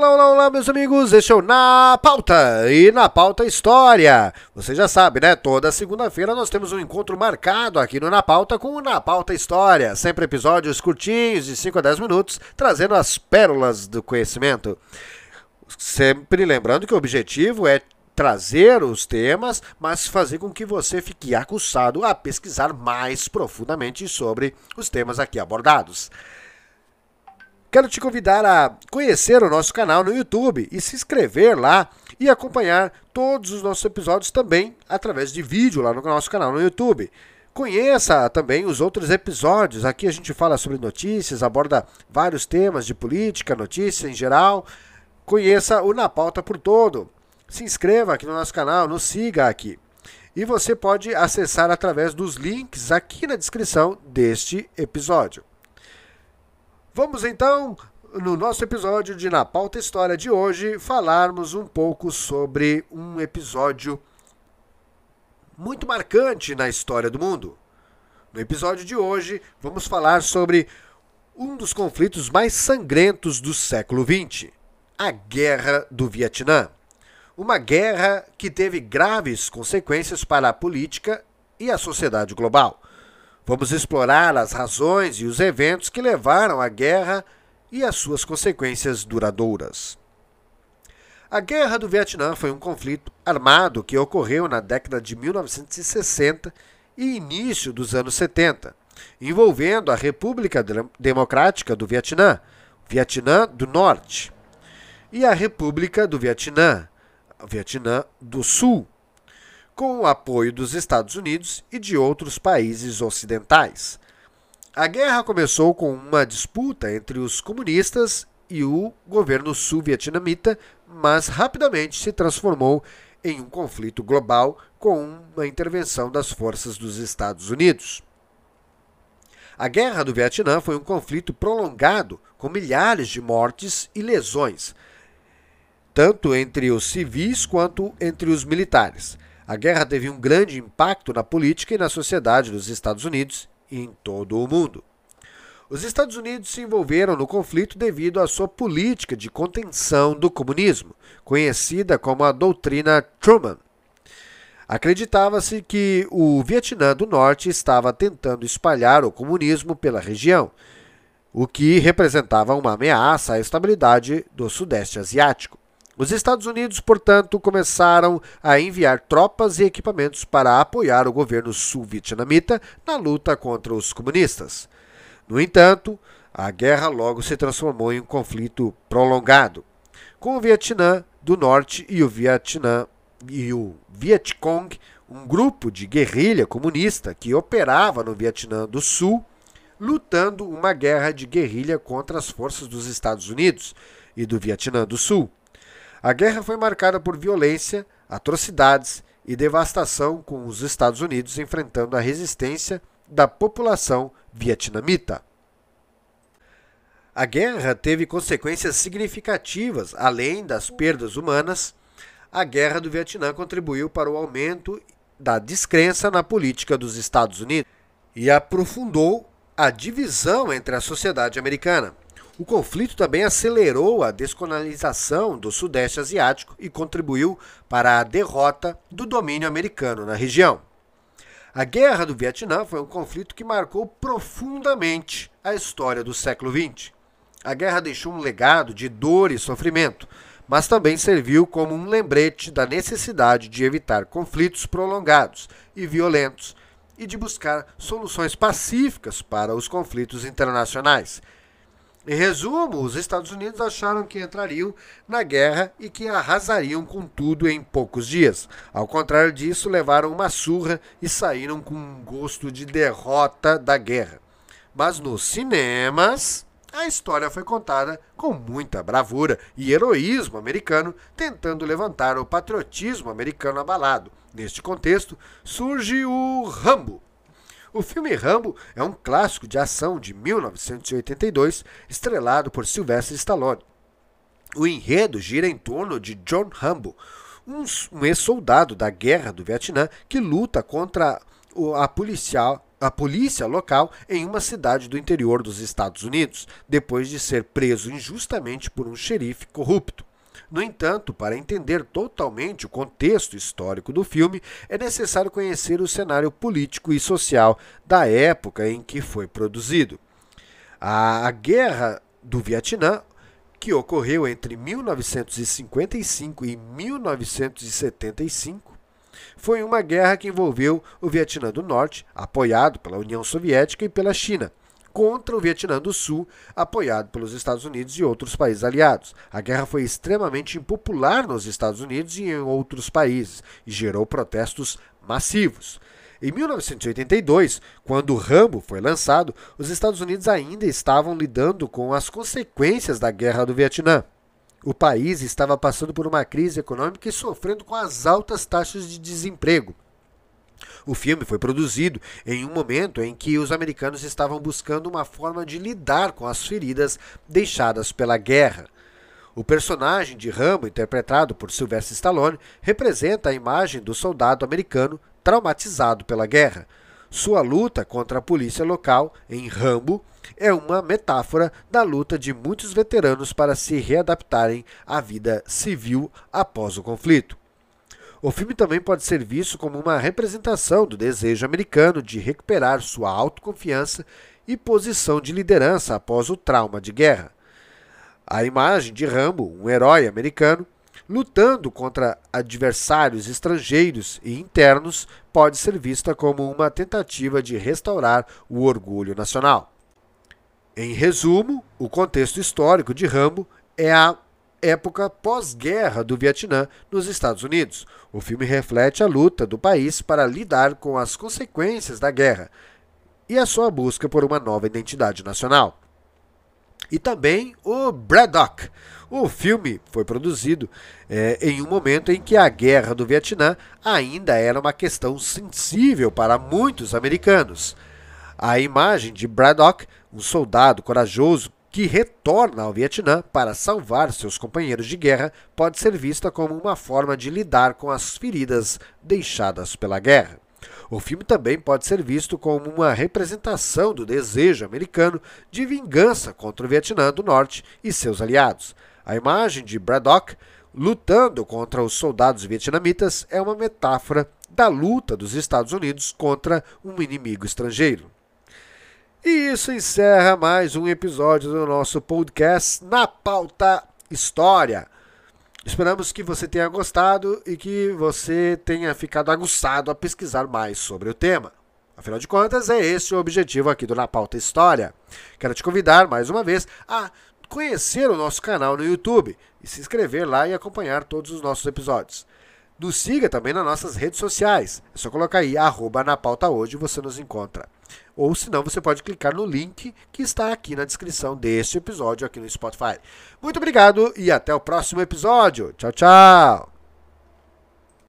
Olá, olá, olá, meus amigos. Este é o Na Pauta e Na Pauta História. Você já sabe, né? Toda segunda-feira nós temos um encontro marcado aqui no Na Pauta com o Na Pauta História. Sempre episódios curtinhos, de 5 a 10 minutos, trazendo as pérolas do conhecimento. Sempre lembrando que o objetivo é trazer os temas, mas fazer com que você fique acussado a pesquisar mais profundamente sobre os temas aqui abordados. Quero te convidar a conhecer o nosso canal no YouTube e se inscrever lá e acompanhar todos os nossos episódios também através de vídeo lá no nosso canal no YouTube. Conheça também os outros episódios. Aqui a gente fala sobre notícias, aborda vários temas de política, notícia em geral. Conheça o Na Pauta por todo. Se inscreva aqui no nosso canal, nos siga aqui. E você pode acessar através dos links aqui na descrição deste episódio. Vamos então, no nosso episódio de Na Pauta História de hoje, falarmos um pouco sobre um episódio muito marcante na história do mundo. No episódio de hoje, vamos falar sobre um dos conflitos mais sangrentos do século XX, a Guerra do Vietnã. Uma guerra que teve graves consequências para a política e a sociedade global. Vamos explorar as razões e os eventos que levaram à guerra e as suas consequências duradouras. A Guerra do Vietnã foi um conflito armado que ocorreu na década de 1960 e início dos anos 70, envolvendo a República Democrática do Vietnã, Vietnã do Norte, e a República do Vietnã, Vietnã do Sul, com o apoio dos Estados Unidos e de outros países ocidentais. A guerra começou com uma disputa entre os comunistas e o governo sul-vietnamita, mas rapidamente se transformou em um conflito global com uma intervenção das forças dos Estados Unidos. A Guerra do Vietnã foi um conflito prolongado, com milhares de mortes e lesões, tanto entre os civis quanto entre os militares. A guerra teve um grande impacto na política e na sociedade dos Estados Unidos e em todo o mundo. Os Estados Unidos se envolveram no conflito devido à sua política de contenção do comunismo, conhecida como a doutrina Truman. Acreditava-se que o Vietnã do Norte estava tentando espalhar o comunismo pela região, o que representava uma ameaça à estabilidade do Sudeste Asiático. Os Estados Unidos, portanto, começaram a enviar tropas e equipamentos para apoiar o governo sul-vietnamita na luta contra os comunistas. No entanto, a guerra logo se transformou em um conflito prolongado, com o Vietnã do Norte e o Vietnã e o Vietcong, um grupo de guerrilha comunista que operava no Vietnã do Sul, lutando uma guerra de guerrilha contra as forças dos Estados Unidos e do Vietnã do Sul. A guerra foi marcada por violência, atrocidades e devastação, com os Estados Unidos enfrentando a resistência da população vietnamita. A guerra teve consequências significativas, além das perdas humanas. A guerra do Vietnã contribuiu para o aumento da descrença na política dos Estados Unidos e aprofundou a divisão entre a sociedade americana. O conflito também acelerou a descolonização do Sudeste Asiático e contribuiu para a derrota do domínio americano na região. A Guerra do Vietnã foi um conflito que marcou profundamente a história do século XX. A guerra deixou um legado de dor e sofrimento, mas também serviu como um lembrete da necessidade de evitar conflitos prolongados e violentos e de buscar soluções pacíficas para os conflitos internacionais em resumo, os Estados Unidos acharam que entrariam na guerra e que arrasariam com tudo em poucos dias. Ao contrário disso, levaram uma surra e saíram com um gosto de derrota da guerra. Mas nos cinemas, a história foi contada com muita bravura e heroísmo americano, tentando levantar o patriotismo americano abalado. Neste contexto, surge o Rambo o filme Rambo é um clássico de ação de 1982, estrelado por Sylvester Stallone. O enredo gira em torno de John Rambo, um, ex-soldado da Guerra do Vietnã que luta contra a policial a polícia local em uma cidade do interior dos Estados Unidos, depois de ser preso injustamente por um xerife corrupto. No entanto, para entender totalmente o contexto histórico do filme, é necessário conhecer o cenário político e social da época em que foi produzido. A Guerra do Vietnã, que ocorreu entre 1955 e 1975, foi uma guerra que envolveu o Vietnã do Norte, apoiado pela União Soviética e pela China, contra o Vietnã do Sul, apoiado pelos Estados Unidos e outros países aliados. A guerra foi extremamente impopular nos Estados Unidos e em outros países e gerou protestos massivos. Em 1982, quando Rambo foi lançado, os Estados Unidos ainda estavam lidando com as consequências da Guerra do Vietnã. O país estava passando por uma crise econômica e sofrendo com as altas taxas de desemprego. O filme foi produzido em um momento em que os americanos estavam buscando uma forma de lidar com as feridas deixadas pela guerra. O personagem de Rambo, interpretado por Sylvester Stallone, representa a imagem do soldado americano traumatizado pela guerra. Sua luta contra a polícia local, em Rambo, é uma metáfora da luta de muitos veteranos para se readaptarem à vida civil após o conflito. O filme também pode ser visto como uma representação do desejo americano de recuperar sua autoconfiança e posição de liderança após o trauma de guerra. A imagem de Rambo, um herói americano, lutando contra adversários estrangeiros e internos, pode ser vista como uma tentativa de restaurar o orgulho nacional. Em resumo, o contexto histórico de Rambo é a época pós-guerra do Vietnã nos Estados Unidos. O filme reflete a luta do país para lidar com as consequências da guerra e a sua busca por uma nova identidade nacional. E também o Braddock. O filme foi produzido é, em um momento em que a guerra do Vietnã ainda era uma questão sensível para muitos americanos. A imagem de Braddock, um soldado corajoso que retorna ao Vietnã para salvar seus companheiros de guerra, pode ser vista como uma forma de lidar com as feridas deixadas pela guerra. O filme também pode ser visto como uma representação do desejo americano de vingança contra o Vietnã do Norte e seus aliados. A imagem de Braddock lutando contra os soldados vietnamitas é uma metáfora da luta dos Estados Unidos contra um inimigo estrangeiro. E isso encerra mais um episódio do nosso podcast Na Pauta História. Esperamos que você tenha gostado e que você tenha ficado aguçado a pesquisar mais sobre o tema. Afinal de contas, é esse o objetivo aqui do Na Pauta História. Quero te convidar mais uma vez a conhecer o nosso canal no YouTube e se inscrever lá e acompanhar todos os nossos episódios. Nos siga também nas nossas redes sociais. É só colocar aí, arroba na pauta hoje, você nos encontra. Ou se não, você pode clicar no link que está aqui na descrição deste episódio aqui no Spotify. Muito obrigado e até o próximo episódio. Tchau, tchau!